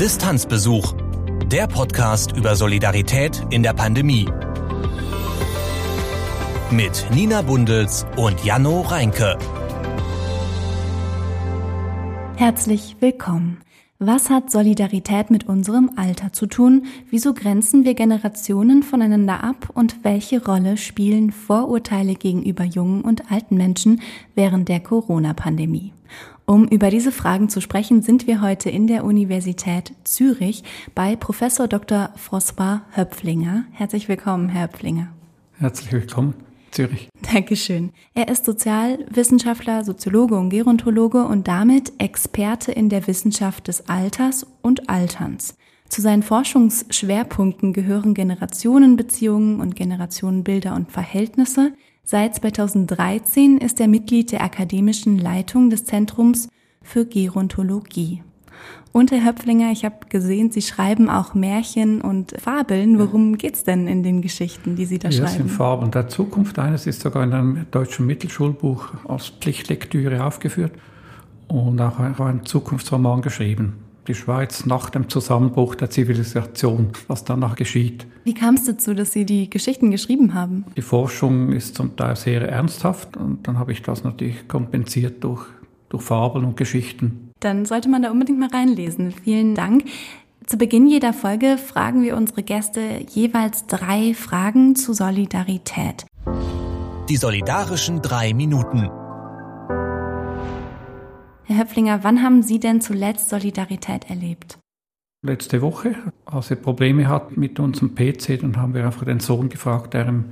Distanzbesuch. Der Podcast über Solidarität in der Pandemie. Mit Nina Bundels und Janno Reinke. Herzlich willkommen. Was hat Solidarität mit unserem Alter zu tun? Wieso grenzen wir Generationen voneinander ab? Und welche Rolle spielen Vorurteile gegenüber jungen und alten Menschen während der Corona-Pandemie? Um über diese Fragen zu sprechen, sind wir heute in der Universität Zürich bei Professor Dr. François Höpflinger. Herzlich willkommen, Herr Höpflinger. Herzlich willkommen. Zürich. Dankeschön. Er ist Sozialwissenschaftler, Soziologe und Gerontologe und damit Experte in der Wissenschaft des Alters und Alterns. Zu seinen Forschungsschwerpunkten gehören Generationenbeziehungen und Generationenbilder und Verhältnisse, Seit 2013 ist er Mitglied der akademischen Leitung des Zentrums für Gerontologie. Und Herr Höpflinger, ich habe gesehen, Sie schreiben auch Märchen und Fabeln. Worum geht's denn in den Geschichten, die Sie da ja, schreiben? Das sind Fabeln der Zukunft. Eines ist sogar in einem deutschen Mittelschulbuch als Pflichtlektüre aufgeführt und auch ein Zukunftsroman geschrieben die Schweiz nach dem Zusammenbruch der Zivilisation, was danach geschieht. Wie kam es dazu, dass Sie die Geschichten geschrieben haben? Die Forschung ist zum Teil sehr ernsthaft und dann habe ich das natürlich kompensiert durch, durch Fabeln und Geschichten. Dann sollte man da unbedingt mal reinlesen. Vielen Dank. Zu Beginn jeder Folge fragen wir unsere Gäste jeweils drei Fragen zu Solidarität. Die solidarischen drei Minuten. Herr Höpflinger, wann haben Sie denn zuletzt Solidarität erlebt? Letzte Woche, als wir Probleme hatten mit unserem PC, dann haben wir einfach den Sohn gefragt, der im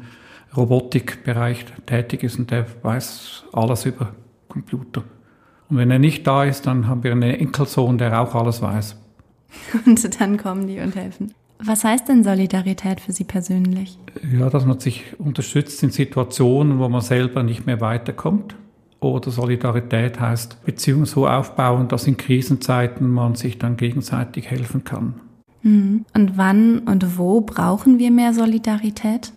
Robotikbereich tätig ist und der weiß alles über Computer. Und wenn er nicht da ist, dann haben wir einen Enkelsohn, der auch alles weiß. Und dann kommen die und helfen. Was heißt denn Solidarität für Sie persönlich? Ja, dass man sich unterstützt in Situationen, wo man selber nicht mehr weiterkommt oder Solidarität heißt Beziehungen so aufbauen, dass in Krisenzeiten man sich dann gegenseitig helfen kann. Mhm. Und wann und wo brauchen wir mehr Solidarität?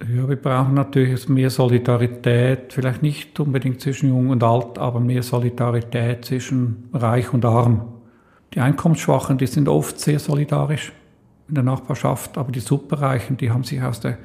Ja, wir brauchen natürlich mehr Solidarität, vielleicht nicht unbedingt zwischen Jung und Alt, aber mehr Solidarität zwischen Reich und Arm. Die Einkommensschwachen, die sind oft sehr solidarisch in der Nachbarschaft, aber die Superreichen, die haben sich aus der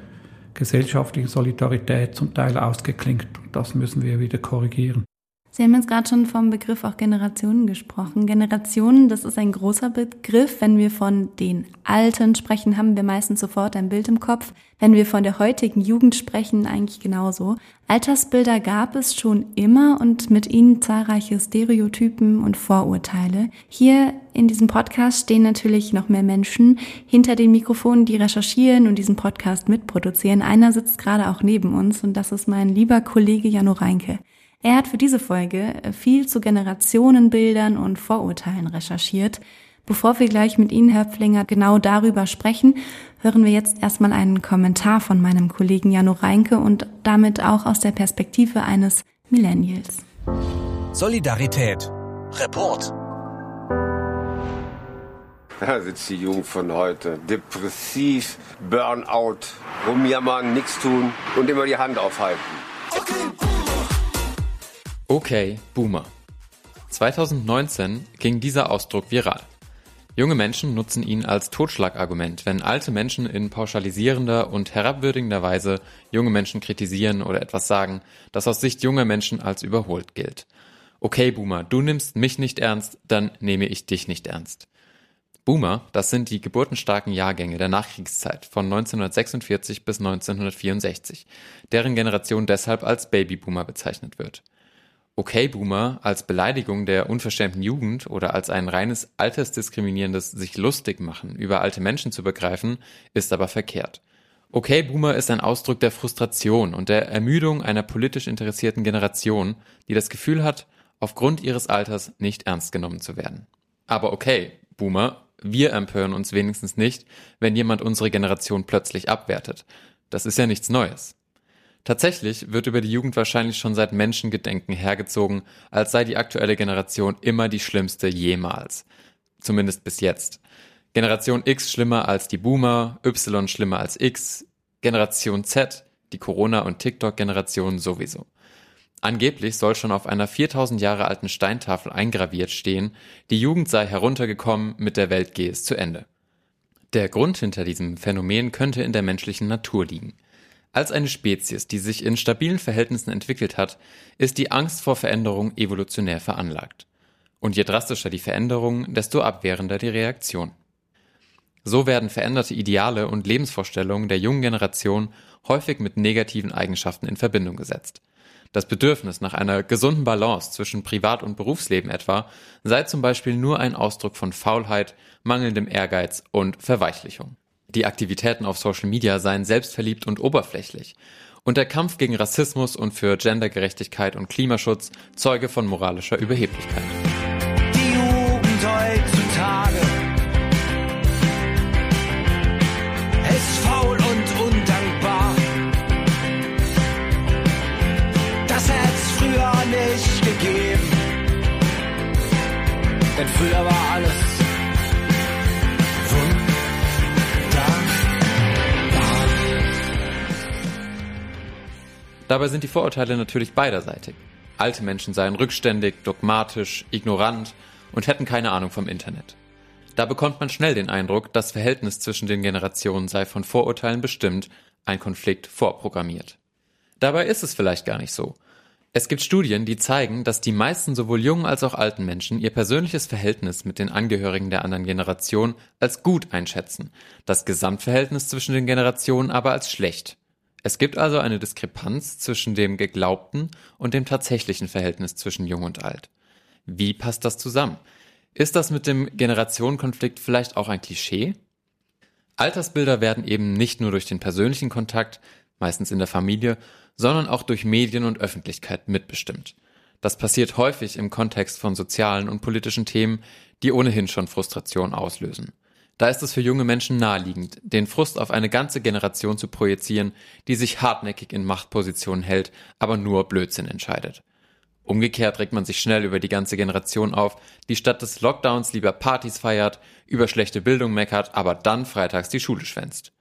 gesellschaftliche Solidarität zum Teil ausgeklingt. Das müssen wir wieder korrigieren. Sie haben jetzt gerade schon vom Begriff auch Generationen gesprochen. Generationen, das ist ein großer Begriff. Wenn wir von den Alten sprechen, haben wir meistens sofort ein Bild im Kopf. Wenn wir von der heutigen Jugend sprechen, eigentlich genauso. Altersbilder gab es schon immer und mit ihnen zahlreiche Stereotypen und Vorurteile. Hier in diesem Podcast stehen natürlich noch mehr Menschen hinter den Mikrofonen, die recherchieren und diesen Podcast mitproduzieren. Einer sitzt gerade auch neben uns und das ist mein lieber Kollege Jano Reinke. Er hat für diese Folge äh, viel zu Generationenbildern und Vorurteilen recherchiert. Bevor wir gleich mit Ihnen, Herr Pflinger, genau darüber sprechen, hören wir jetzt erstmal einen Kommentar von meinem Kollegen Jano Reinke und damit auch aus der Perspektive eines Millennials. Solidarität. Report. Da sitzt die Jugend von heute. Depressiv, Burnout, rumjammern, nichts tun und immer die Hand aufhalten. Okay. Boomer. 2019 ging dieser Ausdruck viral. Junge Menschen nutzen ihn als Totschlagargument, wenn alte Menschen in pauschalisierender und herabwürdigender Weise junge Menschen kritisieren oder etwas sagen, das aus Sicht junger Menschen als überholt gilt. Okay, Boomer, du nimmst mich nicht ernst, dann nehme ich dich nicht ernst. Boomer, das sind die geburtenstarken Jahrgänge der Nachkriegszeit von 1946 bis 1964, deren Generation deshalb als Babyboomer bezeichnet wird. Okay-Boomer als Beleidigung der unverschämten Jugend oder als ein reines altersdiskriminierendes sich lustig machen über alte Menschen zu begreifen, ist aber verkehrt. Okay-Boomer ist ein Ausdruck der Frustration und der Ermüdung einer politisch interessierten Generation, die das Gefühl hat, aufgrund ihres Alters nicht ernst genommen zu werden. Aber okay, Boomer, wir empören uns wenigstens nicht, wenn jemand unsere Generation plötzlich abwertet. Das ist ja nichts Neues. Tatsächlich wird über die Jugend wahrscheinlich schon seit Menschengedenken hergezogen, als sei die aktuelle Generation immer die schlimmste jemals. Zumindest bis jetzt. Generation X schlimmer als die Boomer, Y schlimmer als X, Generation Z, die Corona- und TikTok-Generation sowieso. Angeblich soll schon auf einer 4000 Jahre alten Steintafel eingraviert stehen, die Jugend sei heruntergekommen, mit der Welt gehe es zu Ende. Der Grund hinter diesem Phänomen könnte in der menschlichen Natur liegen. Als eine Spezies, die sich in stabilen Verhältnissen entwickelt hat, ist die Angst vor Veränderung evolutionär veranlagt. Und je drastischer die Veränderung, desto abwehrender die Reaktion. So werden veränderte Ideale und Lebensvorstellungen der jungen Generation häufig mit negativen Eigenschaften in Verbindung gesetzt. Das Bedürfnis nach einer gesunden Balance zwischen Privat- und Berufsleben etwa sei zum Beispiel nur ein Ausdruck von Faulheit, mangelndem Ehrgeiz und Verweichlichung. Die Aktivitäten auf Social Media seien selbstverliebt und oberflächlich. Und der Kampf gegen Rassismus und für Gendergerechtigkeit und Klimaschutz Zeuge von moralischer Überheblichkeit. Die Jugend heutzutage ist faul und undankbar. Das hätt's früher nicht gegeben. Denn früher war alles Dabei sind die Vorurteile natürlich beiderseitig. Alte Menschen seien rückständig, dogmatisch, ignorant und hätten keine Ahnung vom Internet. Da bekommt man schnell den Eindruck, das Verhältnis zwischen den Generationen sei von Vorurteilen bestimmt, ein Konflikt vorprogrammiert. Dabei ist es vielleicht gar nicht so. Es gibt Studien, die zeigen, dass die meisten sowohl jungen als auch alten Menschen ihr persönliches Verhältnis mit den Angehörigen der anderen Generation als gut einschätzen, das Gesamtverhältnis zwischen den Generationen aber als schlecht. Es gibt also eine Diskrepanz zwischen dem geglaubten und dem tatsächlichen Verhältnis zwischen Jung und Alt. Wie passt das zusammen? Ist das mit dem Generationenkonflikt vielleicht auch ein Klischee? Altersbilder werden eben nicht nur durch den persönlichen Kontakt, meistens in der Familie, sondern auch durch Medien und Öffentlichkeit mitbestimmt. Das passiert häufig im Kontext von sozialen und politischen Themen, die ohnehin schon Frustration auslösen. Da ist es für junge Menschen naheliegend, den Frust auf eine ganze Generation zu projizieren, die sich hartnäckig in Machtpositionen hält, aber nur Blödsinn entscheidet. Umgekehrt regt man sich schnell über die ganze Generation auf, die statt des Lockdowns lieber Partys feiert, über schlechte Bildung meckert, aber dann freitags die Schule schwänzt.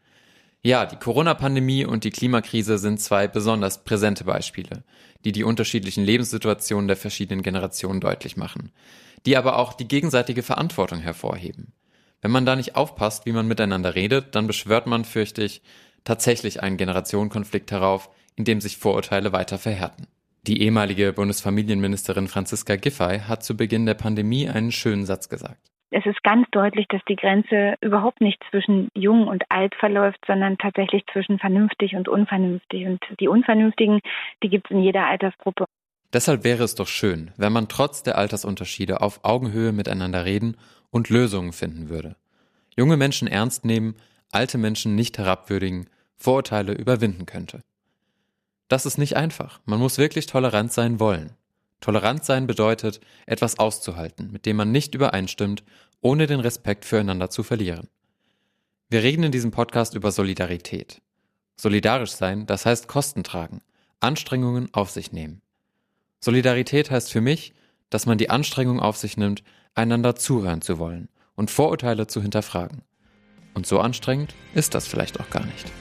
Ja, die Corona-Pandemie und die Klimakrise sind zwei besonders präsente Beispiele, die die unterschiedlichen Lebenssituationen der verschiedenen Generationen deutlich machen, die aber auch die gegenseitige Verantwortung hervorheben. Wenn man da nicht aufpasst, wie man miteinander redet, dann beschwört man, fürchte ich, tatsächlich einen Generationenkonflikt herauf, in dem sich Vorurteile weiter verhärten. Die ehemalige Bundesfamilienministerin Franziska Giffey hat zu Beginn der Pandemie einen schönen Satz gesagt. Es ist ganz deutlich, dass die Grenze überhaupt nicht zwischen jung und alt verläuft, sondern tatsächlich zwischen vernünftig und unvernünftig. Und die Unvernünftigen, die gibt es in jeder Altersgruppe. Deshalb wäre es doch schön, wenn man trotz der Altersunterschiede auf Augenhöhe miteinander reden und Lösungen finden würde. Junge Menschen ernst nehmen, alte Menschen nicht herabwürdigen, Vorurteile überwinden könnte. Das ist nicht einfach. Man muss wirklich tolerant sein wollen. Tolerant sein bedeutet, etwas auszuhalten, mit dem man nicht übereinstimmt, ohne den Respekt füreinander zu verlieren. Wir reden in diesem Podcast über Solidarität. Solidarisch sein, das heißt Kosten tragen, Anstrengungen auf sich nehmen. Solidarität heißt für mich, dass man die Anstrengung auf sich nimmt, einander zuhören zu wollen und Vorurteile zu hinterfragen. Und so anstrengend ist das vielleicht auch gar nicht.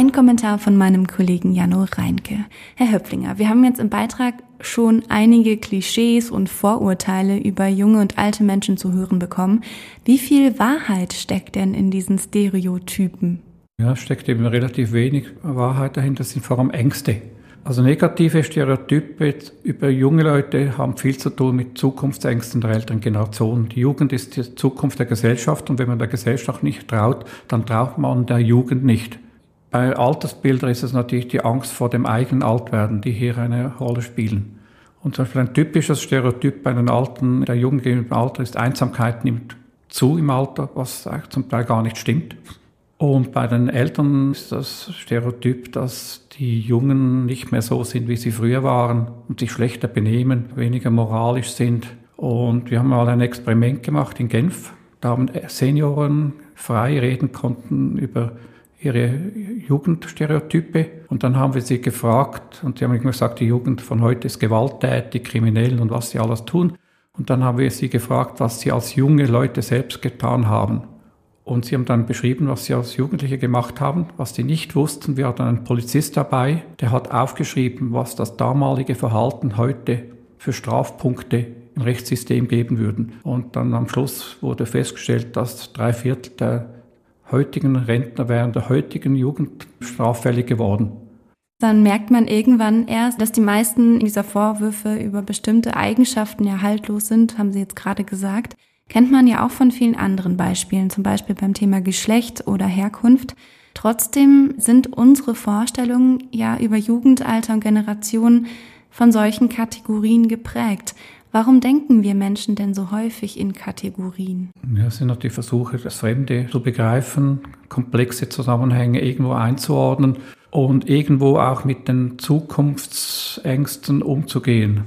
Ein Kommentar von meinem Kollegen Jano Reinke. Herr Höpflinger, wir haben jetzt im Beitrag schon einige Klischees und Vorurteile über junge und alte Menschen zu hören bekommen. Wie viel Wahrheit steckt denn in diesen Stereotypen? Ja, steckt eben relativ wenig Wahrheit dahinter, das sind vor allem Ängste. Also negative Stereotype über junge Leute haben viel zu tun mit Zukunftsängsten der älteren Generation. Die Jugend ist die Zukunft der Gesellschaft und wenn man der Gesellschaft nicht traut, dann traut man der Jugend nicht. Bei Altersbildern ist es natürlich die Angst vor dem eigenen Altwerden, die hier eine Rolle spielen. Und zum Beispiel ein typisches Stereotyp bei den Alten, der Jugend dem Alter ist, Einsamkeit nimmt zu im Alter, was zum Teil gar nicht stimmt. Und bei den Eltern ist das Stereotyp, dass die Jungen nicht mehr so sind, wie sie früher waren und sich schlechter benehmen, weniger moralisch sind. Und wir haben mal ein Experiment gemacht in Genf. Da haben Senioren frei reden konnten über ihre Jugendstereotype. Und dann haben wir sie gefragt und sie haben gesagt, die Jugend von heute ist gewalttätig, kriminell und was sie alles tun. Und dann haben wir sie gefragt, was sie als junge Leute selbst getan haben. Und sie haben dann beschrieben, was sie als Jugendliche gemacht haben, was sie nicht wussten. Wir hatten einen Polizist dabei, der hat aufgeschrieben, was das damalige Verhalten heute für Strafpunkte im Rechtssystem geben würden. Und dann am Schluss wurde festgestellt, dass drei Viertel der heutigen Rentner wären der heutigen Jugend straffällig geworden. Dann merkt man irgendwann erst, dass die meisten dieser Vorwürfe über bestimmte Eigenschaften ja haltlos sind, haben Sie jetzt gerade gesagt. Kennt man ja auch von vielen anderen Beispielen, zum Beispiel beim Thema Geschlecht oder Herkunft. Trotzdem sind unsere Vorstellungen ja über Jugendalter und Generation von solchen Kategorien geprägt. Warum denken wir Menschen denn so häufig in Kategorien? Ja, es sind natürlich Versuche, das Fremde zu begreifen, komplexe Zusammenhänge irgendwo einzuordnen und irgendwo auch mit den Zukunftsängsten umzugehen.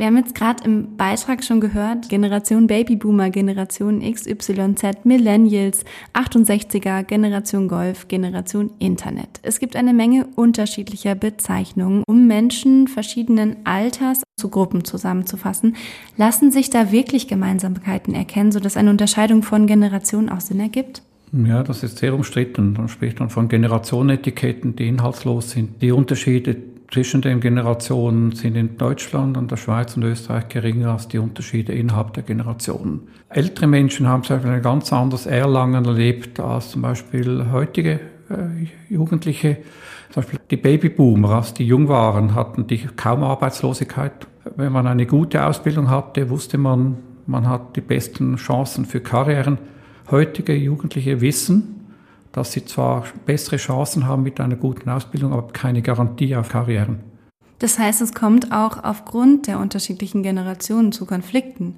Wir haben jetzt gerade im Beitrag schon gehört, Generation Babyboomer, Generation XYZ, Millennials, 68er, Generation Golf, Generation Internet. Es gibt eine Menge unterschiedlicher Bezeichnungen, um Menschen verschiedenen Alters zu Gruppen zusammenzufassen. Lassen sich da wirklich Gemeinsamkeiten erkennen, sodass eine Unterscheidung von Generationen auch Sinn ergibt? Ja, das ist sehr umstritten. Dann spricht man von Generationenetiketten, die inhaltslos sind. Die Unterschiede zwischen den Generationen sind in Deutschland und der Schweiz und Österreich geringer als die Unterschiede innerhalb der Generationen. Ältere Menschen haben zum Beispiel ein ganz anderes Erlangen erlebt als zum Beispiel heutige äh, Jugendliche. Zum Beispiel die Babyboomer, als die jung waren, hatten die kaum Arbeitslosigkeit. Wenn man eine gute Ausbildung hatte, wusste man, man hat die besten Chancen für Karrieren. Heutige Jugendliche wissen, dass sie zwar bessere Chancen haben mit einer guten Ausbildung, aber keine Garantie auf Karrieren. Das heißt, es kommt auch aufgrund der unterschiedlichen Generationen zu Konflikten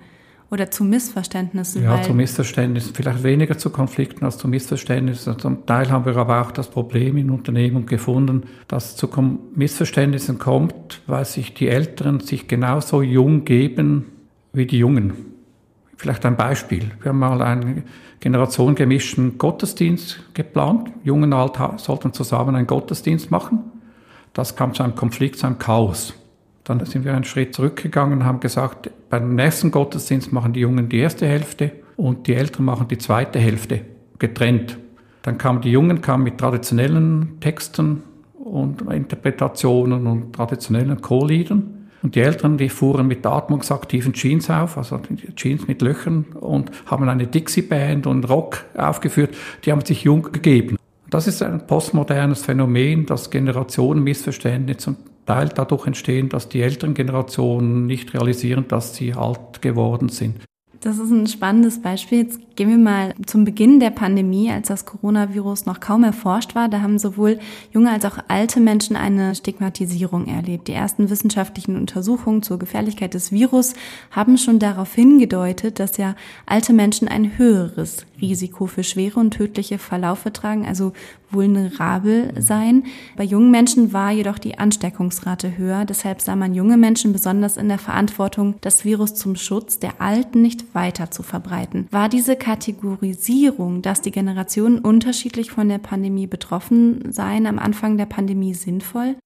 oder zu Missverständnissen. Ja, zu Missverständnissen. Vielleicht weniger zu Konflikten als zu Missverständnissen. Zum Teil haben wir aber auch das Problem in Unternehmen gefunden, dass es zu Missverständnissen kommt, weil sich die Älteren sich genauso jung geben wie die Jungen. Vielleicht ein Beispiel. Wir haben mal einen generationengemischten Gottesdienst geplant. Jung und Alt sollten zusammen einen Gottesdienst machen. Das kam zu einem Konflikt, zu einem Chaos. Dann sind wir einen Schritt zurückgegangen und haben gesagt, beim nächsten Gottesdienst machen die Jungen die erste Hälfte und die Älteren machen die zweite Hälfte, getrennt. Dann kamen die Jungen kamen mit traditionellen Texten und Interpretationen und traditionellen Chorliedern und die Älteren, die fuhren mit atmungsaktiven Jeans auf, also Jeans mit Löchern und haben eine Dixie-Band und Rock aufgeführt. Die haben sich jung gegeben. Das ist ein postmodernes Phänomen, dass Generationenmissverständnisse zum Teil dadurch entstehen, dass die älteren Generationen nicht realisieren, dass sie alt geworden sind. Das ist ein spannendes Beispiel. Jetzt gehen wir mal zum Beginn der Pandemie, als das Coronavirus noch kaum erforscht war. Da haben sowohl junge als auch alte Menschen eine Stigmatisierung erlebt. Die ersten wissenschaftlichen Untersuchungen zur Gefährlichkeit des Virus haben schon darauf hingedeutet, dass ja alte Menschen ein höheres Risiko für schwere und tödliche Verlaufe tragen, also vulnerabel sein. Bei jungen Menschen war jedoch die Ansteckungsrate höher. Deshalb sah man junge Menschen besonders in der Verantwortung, das Virus zum Schutz der Alten nicht weiter zu verbreiten. War diese Kategorisierung, dass die Generationen unterschiedlich von der Pandemie betroffen seien, am Anfang der Pandemie sinnvoll?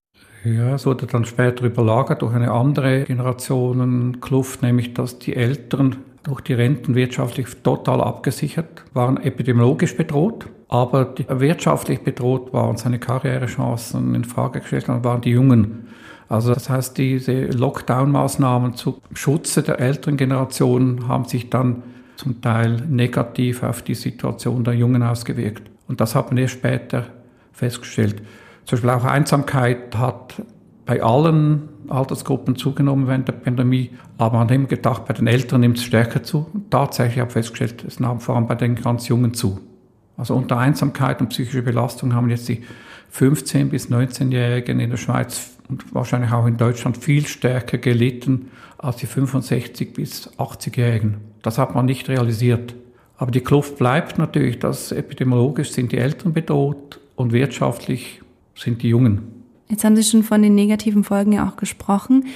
Ja, es wurde dann später überlagert durch eine andere Generationenkluft, nämlich dass die Älteren durch die Renten wirtschaftlich total abgesichert waren, epidemiologisch bedroht, aber wirtschaftlich bedroht waren seine Karrierechancen in Frage gestellt waren die Jungen. Also das heißt, diese Lockdown-Maßnahmen zum Schutze der älteren Generation haben sich dann zum Teil negativ auf die Situation der Jungen ausgewirkt. Und das hat man erst später festgestellt. Zum Beispiel auch Einsamkeit hat bei allen Altersgruppen zugenommen während der Pandemie, aber man hat immer gedacht, bei den Älteren nimmt es stärker zu. Und tatsächlich habe ich festgestellt, es nahm vor allem bei den ganz Jungen zu. Also unter Einsamkeit und psychische Belastung haben jetzt die 15- bis 19-Jährigen in der Schweiz und wahrscheinlich auch in Deutschland viel stärker gelitten als die 65- bis 80-Jährigen. Das hat man nicht realisiert. Aber die Kluft bleibt natürlich, dass epidemiologisch sind die Älteren bedroht und wirtschaftlich sind die Jungen. Jetzt haben Sie schon von den negativen Folgen ja auch gesprochen.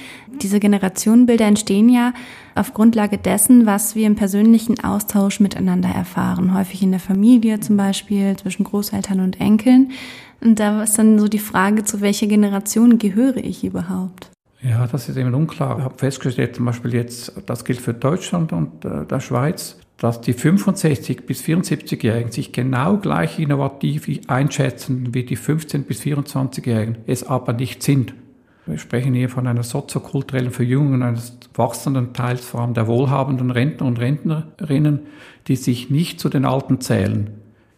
Diese Generationenbilder entstehen ja auf Grundlage dessen, was wir im persönlichen Austausch miteinander erfahren. Häufig in der Familie zum Beispiel, zwischen Großeltern und Enkeln. Und da ist dann so die Frage, zu welcher Generation gehöre ich überhaupt? Ja, das ist eben unklar. Ich habe festgestellt, zum Beispiel jetzt, das gilt für Deutschland und äh, der Schweiz, dass die 65 bis 74-Jährigen sich genau gleich innovativ einschätzen wie die 15 bis 24-Jährigen, es aber nicht sind. Wir sprechen hier von einer soziokulturellen Verjüngung eines wachsenden Teils, vor allem der wohlhabenden Rentner und Rentnerinnen, die sich nicht zu den Alten zählen.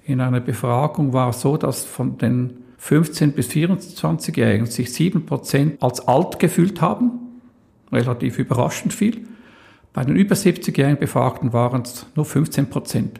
In einer Befragung war es so, dass von den 15 bis 24-Jährigen sich 7% als alt gefühlt haben, relativ überraschend viel. Bei den über 70-jährigen Befragten waren es nur 15 Prozent.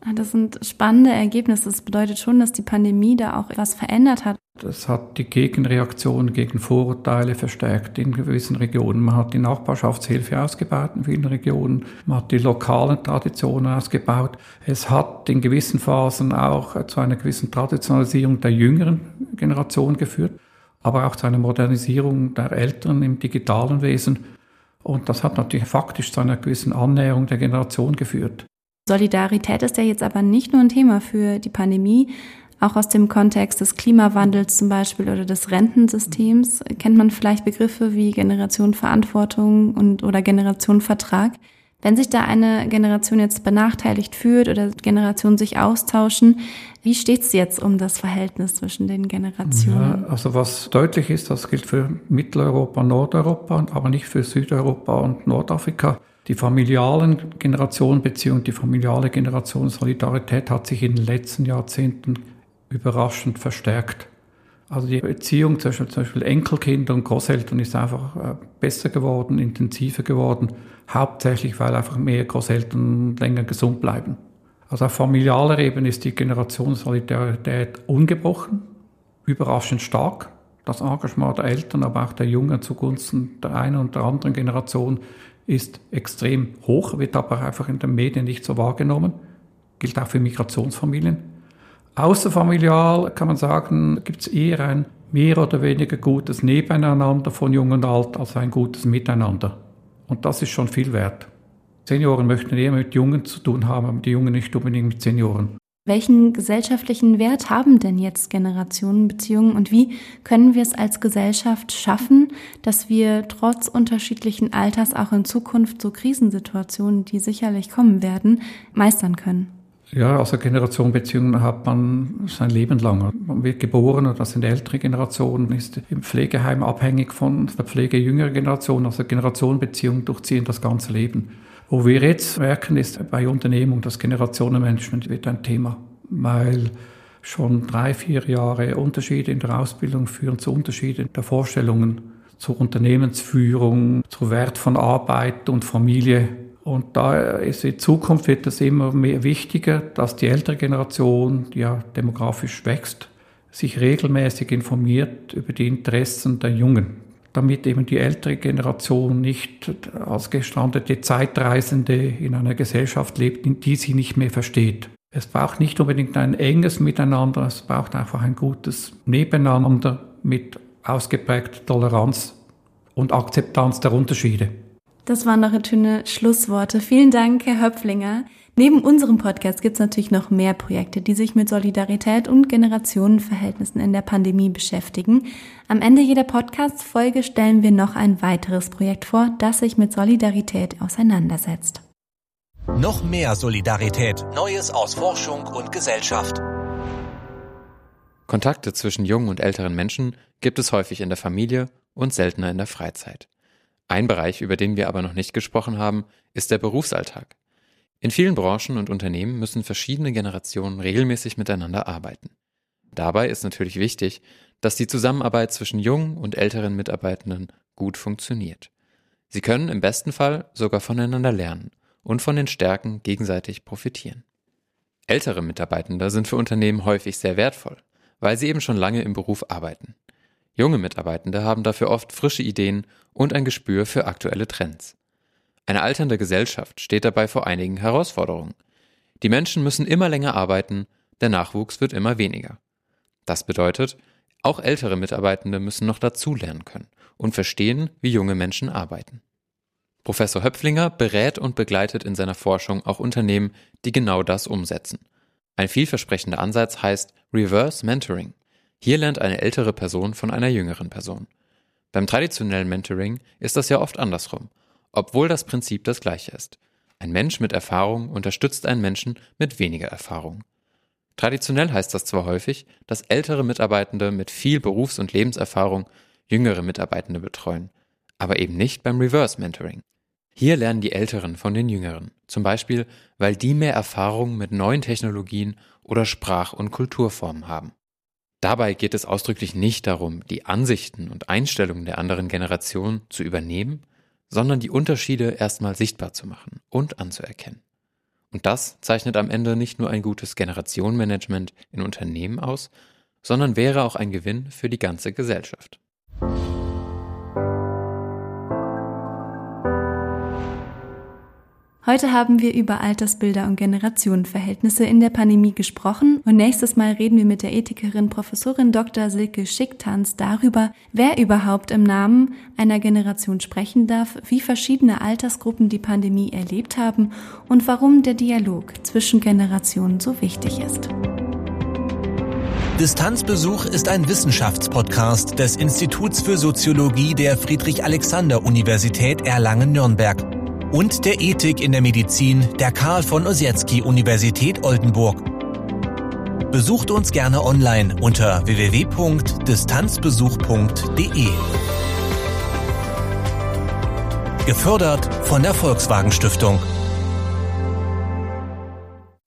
Ah, das sind spannende Ergebnisse. Das bedeutet schon, dass die Pandemie da auch etwas verändert hat. Das hat die Gegenreaktion gegen Vorurteile verstärkt in gewissen Regionen. Man hat die Nachbarschaftshilfe ausgebaut in vielen Regionen. Man hat die lokalen Traditionen ausgebaut. Es hat in gewissen Phasen auch zu einer gewissen Traditionalisierung der jüngeren Generation geführt, aber auch zu einer Modernisierung der Älteren im digitalen Wesen. Und das hat natürlich faktisch zu einer gewissen Annäherung der Generation geführt. Solidarität ist ja jetzt aber nicht nur ein Thema für die Pandemie. Auch aus dem Kontext des Klimawandels zum Beispiel oder des Rentensystems kennt man vielleicht Begriffe wie Generation Verantwortung und oder Generation Vertrag. Wenn sich da eine Generation jetzt benachteiligt fühlt oder Generationen sich austauschen, wie steht es jetzt um das Verhältnis zwischen den Generationen? Ja, also was deutlich ist, das gilt für Mitteleuropa, Nordeuropa, aber nicht für Südeuropa und Nordafrika. Die familialen Generationenbeziehungen, die familiale Generation Solidarität hat sich in den letzten Jahrzehnten überraschend verstärkt. Also die Beziehung zwischen zum Beispiel Enkelkinder und Großeltern ist einfach äh, besser geworden, intensiver geworden, hauptsächlich weil einfach mehr Großeltern länger gesund bleiben. Also auf familialer Ebene ist die Generationssolidarität ungebrochen, überraschend stark. Das Engagement der Eltern, aber auch der Jungen zugunsten der einen und der anderen Generation ist extrem hoch, wird aber einfach in den Medien nicht so wahrgenommen. Gilt auch für Migrationsfamilien. Außerfamilial kann man sagen, gibt es eher ein mehr oder weniger gutes Nebeneinander von Jung und Alt als ein gutes Miteinander. Und das ist schon viel wert. Senioren möchten eher mit Jungen zu tun haben, aber die Jungen nicht unbedingt mit Senioren. Welchen gesellschaftlichen Wert haben denn jetzt Generationenbeziehungen und wie können wir es als Gesellschaft schaffen, dass wir trotz unterschiedlichen Alters auch in Zukunft so Krisensituationen, die sicherlich kommen werden, meistern können? Ja, also Generationenbeziehungen hat man sein Leben lang. Man wird geboren und das sind ältere Generationen, ist im Pflegeheim abhängig von der Pflege jüngerer Generationen. Also Generationenbeziehungen durchziehen das ganze Leben. Wo wir jetzt merken, ist bei Unternehmung, das Generationenmanagement wird ein Thema, weil schon drei, vier Jahre Unterschiede in der Ausbildung führen zu Unterschieden der Vorstellungen zur Unternehmensführung, zu Wert von Arbeit und Familie. Und da ist in Zukunft wird es immer mehr wichtiger, dass die ältere Generation, die ja demografisch wächst, sich regelmäßig informiert über die Interessen der Jungen damit eben die ältere Generation nicht als gestrandete Zeitreisende in einer Gesellschaft lebt, in die sie nicht mehr versteht. Es braucht nicht unbedingt ein enges Miteinander, es braucht einfach ein gutes Nebeneinander mit ausgeprägter Toleranz und Akzeptanz der Unterschiede. Das waren noch schöne Schlussworte. Vielen Dank, Herr Höpflinger. Neben unserem Podcast gibt es natürlich noch mehr Projekte, die sich mit Solidarität und Generationenverhältnissen in der Pandemie beschäftigen. Am Ende jeder Podcast-Folge stellen wir noch ein weiteres Projekt vor, das sich mit Solidarität auseinandersetzt. Noch mehr Solidarität, Neues aus Forschung und Gesellschaft. Kontakte zwischen jungen und älteren Menschen gibt es häufig in der Familie und seltener in der Freizeit. Ein Bereich, über den wir aber noch nicht gesprochen haben, ist der Berufsalltag. In vielen Branchen und Unternehmen müssen verschiedene Generationen regelmäßig miteinander arbeiten. Dabei ist natürlich wichtig, dass die Zusammenarbeit zwischen jungen und älteren Mitarbeitenden gut funktioniert. Sie können im besten Fall sogar voneinander lernen und von den Stärken gegenseitig profitieren. Ältere Mitarbeitende sind für Unternehmen häufig sehr wertvoll, weil sie eben schon lange im Beruf arbeiten. Junge Mitarbeitende haben dafür oft frische Ideen und ein Gespür für aktuelle Trends. Eine alternde Gesellschaft steht dabei vor einigen Herausforderungen. Die Menschen müssen immer länger arbeiten, der Nachwuchs wird immer weniger. Das bedeutet, auch ältere Mitarbeitende müssen noch dazulernen können und verstehen, wie junge Menschen arbeiten. Professor Höpflinger berät und begleitet in seiner Forschung auch Unternehmen, die genau das umsetzen. Ein vielversprechender Ansatz heißt Reverse Mentoring. Hier lernt eine ältere Person von einer jüngeren Person. Beim traditionellen Mentoring ist das ja oft andersrum, obwohl das Prinzip das gleiche ist. Ein Mensch mit Erfahrung unterstützt einen Menschen mit weniger Erfahrung. Traditionell heißt das zwar häufig, dass ältere Mitarbeitende mit viel Berufs- und Lebenserfahrung jüngere Mitarbeitende betreuen, aber eben nicht beim Reverse Mentoring. Hier lernen die Älteren von den Jüngeren, zum Beispiel, weil die mehr Erfahrung mit neuen Technologien oder Sprach- und Kulturformen haben. Dabei geht es ausdrücklich nicht darum, die Ansichten und Einstellungen der anderen Generation zu übernehmen, sondern die Unterschiede erstmal sichtbar zu machen und anzuerkennen. Und das zeichnet am Ende nicht nur ein gutes Generationenmanagement in Unternehmen aus, sondern wäre auch ein Gewinn für die ganze Gesellschaft. Heute haben wir über Altersbilder und Generationenverhältnisse in der Pandemie gesprochen und nächstes Mal reden wir mit der Ethikerin Professorin Dr. Silke Schicktanz darüber, wer überhaupt im Namen einer Generation sprechen darf, wie verschiedene Altersgruppen die Pandemie erlebt haben und warum der Dialog zwischen Generationen so wichtig ist. Distanzbesuch ist ein Wissenschaftspodcast des Instituts für Soziologie der Friedrich-Alexander-Universität Erlangen-Nürnberg und der Ethik in der Medizin der Karl von Ossietzky Universität Oldenburg. Besucht uns gerne online unter www.distanzbesuch.de. Gefördert von der Volkswagen Stiftung.